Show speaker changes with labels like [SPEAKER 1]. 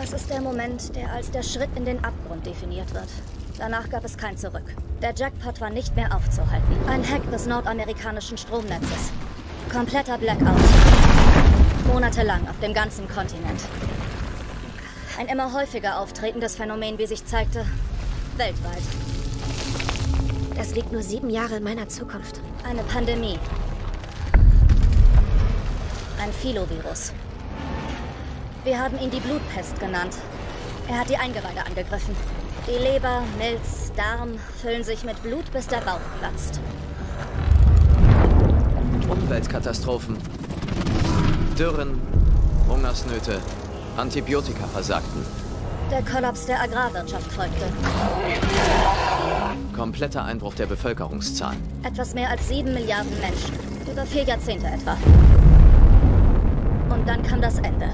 [SPEAKER 1] Das ist der Moment, der als der Schritt in den Abgrund definiert wird. Danach gab es kein Zurück. Der Jackpot war nicht mehr aufzuhalten. Ein Hack des nordamerikanischen Stromnetzes. Kompletter Blackout. Monatelang auf dem ganzen Kontinent. Ein immer häufiger auftretendes Phänomen, wie sich zeigte, weltweit.
[SPEAKER 2] Das liegt nur sieben Jahre in meiner Zukunft.
[SPEAKER 1] Eine Pandemie. Ein Filovirus. Wir haben ihn die Blutpest genannt. Er hat die Eingeweide angegriffen. Die Leber, Milz, Darm füllen sich mit Blut, bis der Bauch platzt.
[SPEAKER 3] Umweltkatastrophen. Dürren, Hungersnöte, Antibiotika versagten.
[SPEAKER 1] Der Kollaps der Agrarwirtschaft folgte.
[SPEAKER 3] Kompletter Einbruch der Bevölkerungszahl.
[SPEAKER 1] Etwas mehr als sieben Milliarden Menschen. Über vier Jahrzehnte etwa. Und dann kam das Ende.